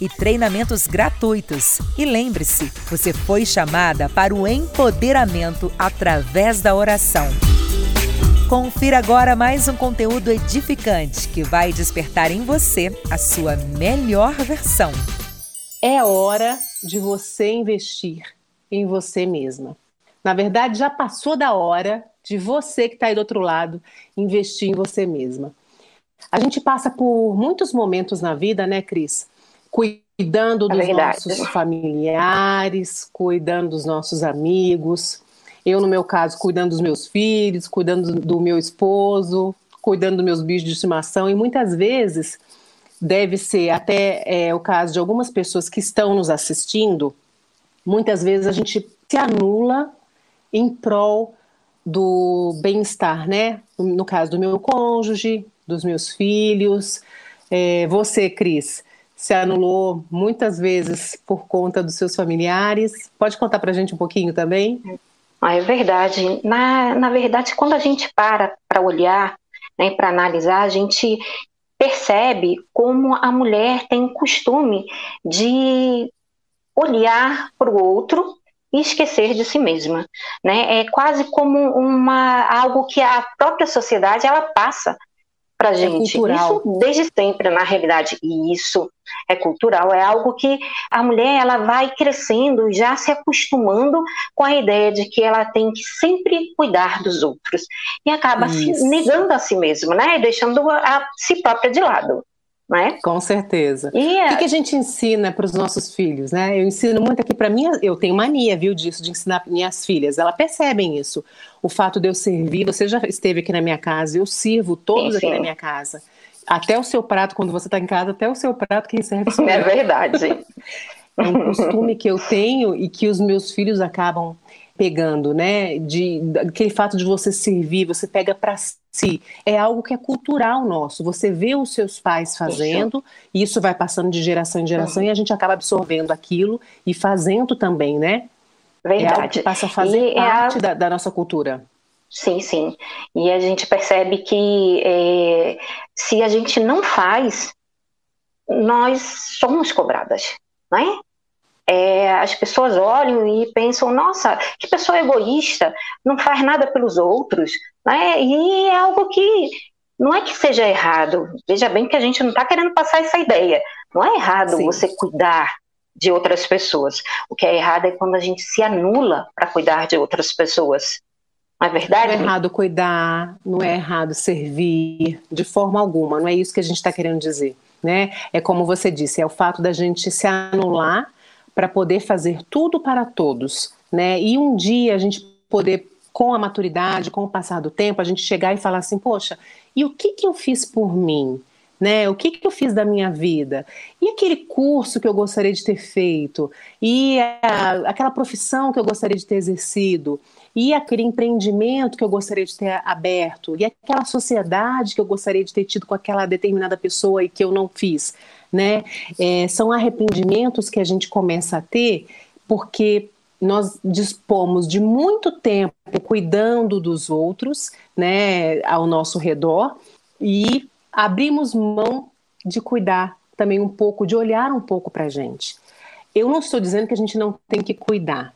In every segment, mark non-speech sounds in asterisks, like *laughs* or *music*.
e treinamentos gratuitos. E lembre-se, você foi chamada para o empoderamento através da oração. Confira agora mais um conteúdo edificante que vai despertar em você a sua melhor versão. É hora de você investir em você mesma. Na verdade, já passou da hora de você que está aí do outro lado investir em você mesma. A gente passa por muitos momentos na vida, né, Cris? Cuidando é dos nossos familiares, cuidando dos nossos amigos. Eu, no meu caso, cuidando dos meus filhos, cuidando do meu esposo, cuidando dos meus bichos de estimação. E muitas vezes, deve ser até é, o caso de algumas pessoas que estão nos assistindo, muitas vezes a gente se anula em prol do bem-estar, né? No caso do meu cônjuge, dos meus filhos. É, você, Cris, se anulou muitas vezes por conta dos seus familiares. Pode contar para a gente um pouquinho também? Ah, é verdade. Na, na verdade, quando a gente para para olhar, né, para analisar, a gente percebe como a mulher tem o costume de olhar para o outro e esquecer de si mesma, né? É quase como uma algo que a própria sociedade ela passa para é gente. É isso desde sempre, na realidade. E isso é cultural, é algo que a mulher ela vai crescendo, já se acostumando com a ideia de que ela tem que sempre cuidar dos outros e acaba se negando a si mesma, né? Deixando a, a si própria de lado né? Com certeza. E, o que, que, a gente ensina para os nossos filhos, né? Eu ensino muito aqui para mim, eu tenho mania, viu, disso, de ensinar minhas filhas. Elas percebem isso. O fato de eu servir, você já esteve aqui na minha casa, eu sirvo todos sim, aqui sim. na minha casa. Até o seu prato, quando você está em casa, até o seu prato quem serve sou É verdade. é um costume que eu tenho e que os meus filhos acabam pegando, né? De aquele fato de você servir, você pega para si. É algo que é cultural nosso. Você vê os seus pais fazendo, e isso vai passando de geração em geração uhum. e a gente acaba absorvendo aquilo e fazendo também, né? Verdade. É algo que passa a fazer e é parte é a... da, da, nossa cultura. Sim, sim. E a gente percebe que é, se a gente não faz, nós somos cobradas, né? É, as pessoas olham e pensam, nossa, que pessoa egoísta, não faz nada pelos outros, né? E é algo que não é que seja errado. Veja bem que a gente não está querendo passar essa ideia. Não é errado Sim. você cuidar de outras pessoas. O que é errado é quando a gente se anula para cuidar de outras pessoas. Não é verdade? Não é errado cuidar, não é errado servir, de forma alguma. Não é isso que a gente está querendo dizer. Né? É como você disse, é o fato da gente se anular para poder fazer tudo para todos, né? E um dia a gente poder, com a maturidade, com o passar do tempo, a gente chegar e falar assim, poxa, e o que que eu fiz por mim? Né? O que, que eu fiz da minha vida? E aquele curso que eu gostaria de ter feito? E a, aquela profissão que eu gostaria de ter exercido? E aquele empreendimento que eu gostaria de ter aberto? E aquela sociedade que eu gostaria de ter tido com aquela determinada pessoa e que eu não fiz? Né? É, são arrependimentos que a gente começa a ter porque nós dispomos de muito tempo cuidando dos outros, né, ao nosso redor e abrimos mão de cuidar também um pouco, de olhar um pouco para a gente. Eu não estou dizendo que a gente não tem que cuidar.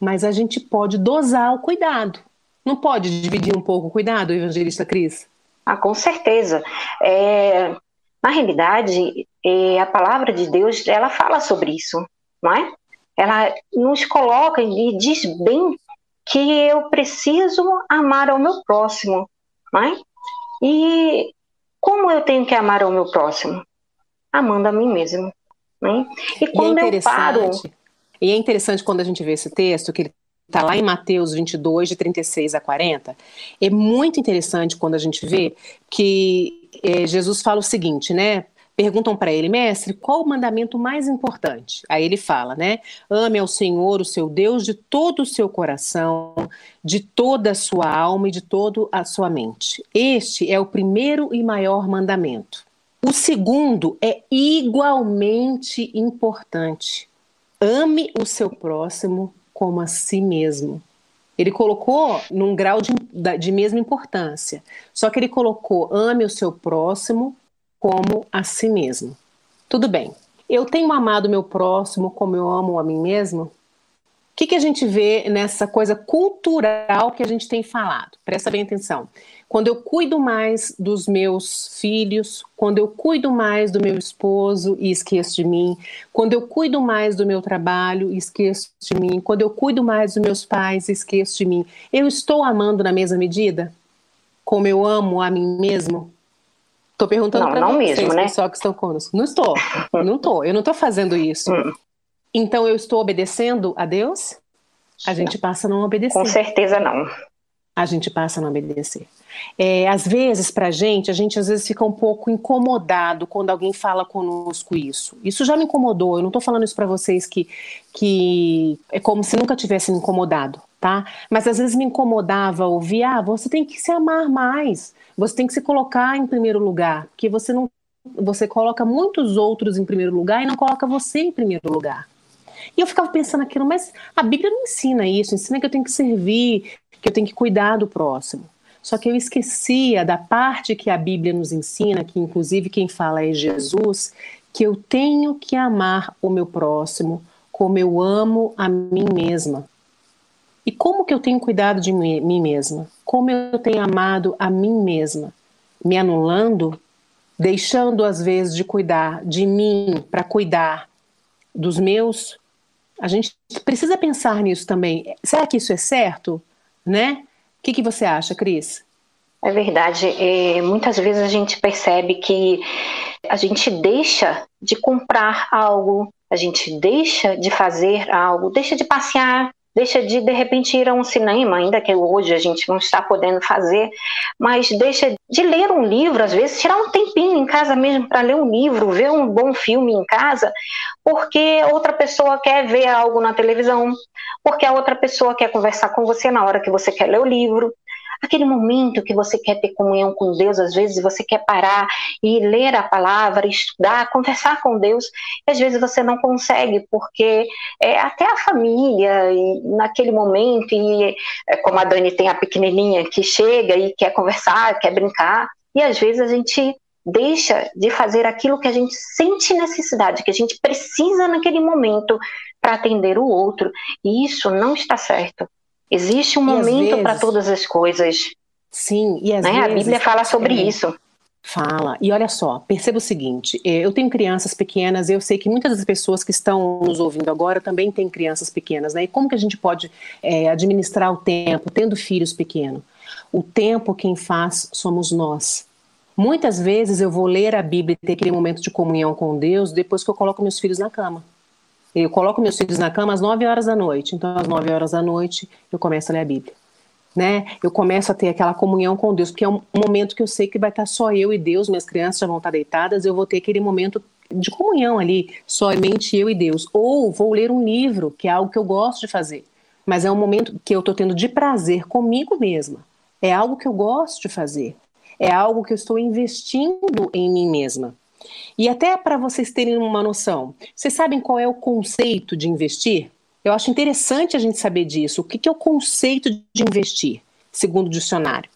mas a gente pode dosar o cuidado. Não pode dividir um pouco o cuidado, evangelista Cris? Ah, com certeza. É, na realidade, é, a palavra de Deus, ela fala sobre isso, não é? Ela nos coloca e diz bem que eu preciso amar ao meu próximo, não é? E como eu tenho que amar ao meu próximo? Amando a mim mesmo. Né? E quando e é eu paro. E é interessante quando a gente vê esse texto, que ele está lá em Mateus 22, de 36 a 40. É muito interessante quando a gente vê que é, Jesus fala o seguinte, né? Perguntam para ele, mestre, qual o mandamento mais importante? Aí ele fala, né? Ame ao Senhor, o seu Deus, de todo o seu coração, de toda a sua alma e de toda a sua mente. Este é o primeiro e maior mandamento. O segundo é igualmente importante. Ame o seu próximo como a si mesmo. Ele colocou num grau de, de mesma importância, só que ele colocou ame o seu próximo como a si mesmo. Tudo bem. Eu tenho amado meu próximo como eu amo a mim mesmo? O que, que a gente vê nessa coisa cultural que a gente tem falado? Presta bem atenção quando eu cuido mais dos meus filhos, quando eu cuido mais do meu esposo e esqueço de mim, quando eu cuido mais do meu trabalho e esqueço de mim, quando eu cuido mais dos meus pais e esqueço de mim, eu estou amando na mesma medida? Como eu amo a mim mesmo? Estou perguntando para vocês, mesmo, né? pessoal que estão conosco. Não estou, não estou, eu não estou fazendo isso. *laughs* Então eu estou obedecendo a Deus? A gente passa a não obedecer. Com certeza não. A gente passa a não obedecer. É, às vezes, para a gente, a gente às vezes fica um pouco incomodado quando alguém fala conosco isso. Isso já me incomodou. Eu não estou falando isso para vocês que, que é como se nunca tivesse me incomodado, tá? Mas às vezes me incomodava ouvir: ah, você tem que se amar mais, você tem que se colocar em primeiro lugar, porque você não, você coloca muitos outros em primeiro lugar e não coloca você em primeiro lugar. E eu ficava pensando aquilo, mas a Bíblia não ensina isso, ensina que eu tenho que servir, que eu tenho que cuidar do próximo. Só que eu esquecia da parte que a Bíblia nos ensina, que inclusive quem fala é Jesus, que eu tenho que amar o meu próximo como eu amo a mim mesma. E como que eu tenho cuidado de mim mesma? Como eu tenho amado a mim mesma? Me anulando? Deixando às vezes de cuidar de mim para cuidar dos meus? A gente precisa pensar nisso também. Será que isso é certo? Né? O que, que você acha, Cris? É verdade. É, muitas vezes a gente percebe que a gente deixa de comprar algo, a gente deixa de fazer algo, deixa de passear, deixa de de repente ir a um cinema, ainda que hoje a gente não está podendo fazer, mas deixa de ler um livro, às vezes tirar um tempinho em casa mesmo para ler um livro, ver um bom filme em casa, porque outra pessoa quer ver algo na televisão, porque a outra pessoa quer conversar com você na hora que você quer ler o livro aquele momento que você quer ter comunhão com Deus, às vezes você quer parar e ler a palavra, estudar, conversar com Deus, e às vezes você não consegue, porque é, até a família, naquele momento, e é, como a Dani tem a pequenininha que chega e quer conversar, quer brincar, e às vezes a gente deixa de fazer aquilo que a gente sente necessidade, que a gente precisa naquele momento para atender o outro, e isso não está certo. Existe um e momento para todas as coisas. Sim, e às né? vezes. A Bíblia fala sobre é, isso. Fala. E olha só, perceba o seguinte: é, eu tenho crianças pequenas, eu sei que muitas das pessoas que estão nos ouvindo agora também têm crianças pequenas, né? E como que a gente pode é, administrar o tempo tendo filhos pequenos? O tempo quem faz somos nós. Muitas vezes eu vou ler a Bíblia e ter aquele momento de comunhão com Deus depois que eu coloco meus filhos na cama. Eu coloco meus filhos na cama às 9 horas da noite. Então, às 9 horas da noite, eu começo a ler a Bíblia. Né? Eu começo a ter aquela comunhão com Deus, porque é um momento que eu sei que vai estar só eu e Deus, minhas crianças já vão estar deitadas, eu vou ter aquele momento de comunhão ali, somente eu e Deus. Ou vou ler um livro, que é algo que eu gosto de fazer, mas é um momento que eu estou tendo de prazer comigo mesma. É algo que eu gosto de fazer. É algo que eu estou investindo em mim mesma. E até para vocês terem uma noção, vocês sabem qual é o conceito de investir? Eu acho interessante a gente saber disso. O que é o conceito de investir, segundo o dicionário?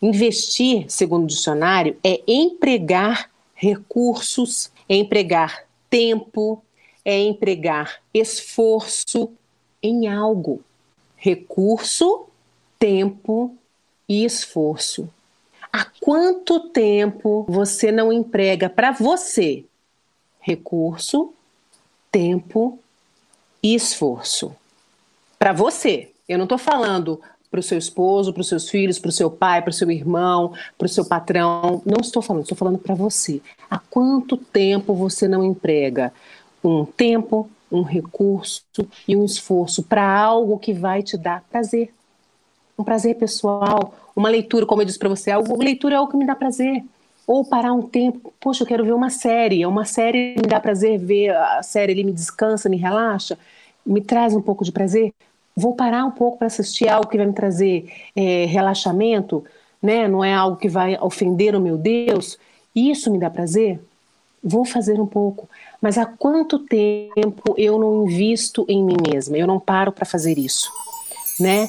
Investir, segundo o dicionário, é empregar recursos, é empregar tempo, é empregar esforço em algo. recurso, tempo e esforço. Há quanto tempo você não emprega para você recurso, tempo e esforço? Para você. Eu não estou falando para o seu esposo, para os seus filhos, para o seu pai, para o seu irmão, para o seu patrão. Não estou falando, estou falando para você. Há quanto tempo você não emprega um tempo, um recurso e um esforço para algo que vai te dar prazer? Um prazer pessoal, uma leitura, como eu disse para você, algo, leitura é algo que me dá prazer. Ou parar um tempo, poxa, eu quero ver uma série, é uma série me dá prazer ver, a série ele me descansa, me relaxa, me traz um pouco de prazer. Vou parar um pouco para assistir algo que vai me trazer é, relaxamento, né? não é algo que vai ofender o meu Deus. Isso me dá prazer? Vou fazer um pouco. Mas há quanto tempo eu não invisto em mim mesma? Eu não paro para fazer isso, né?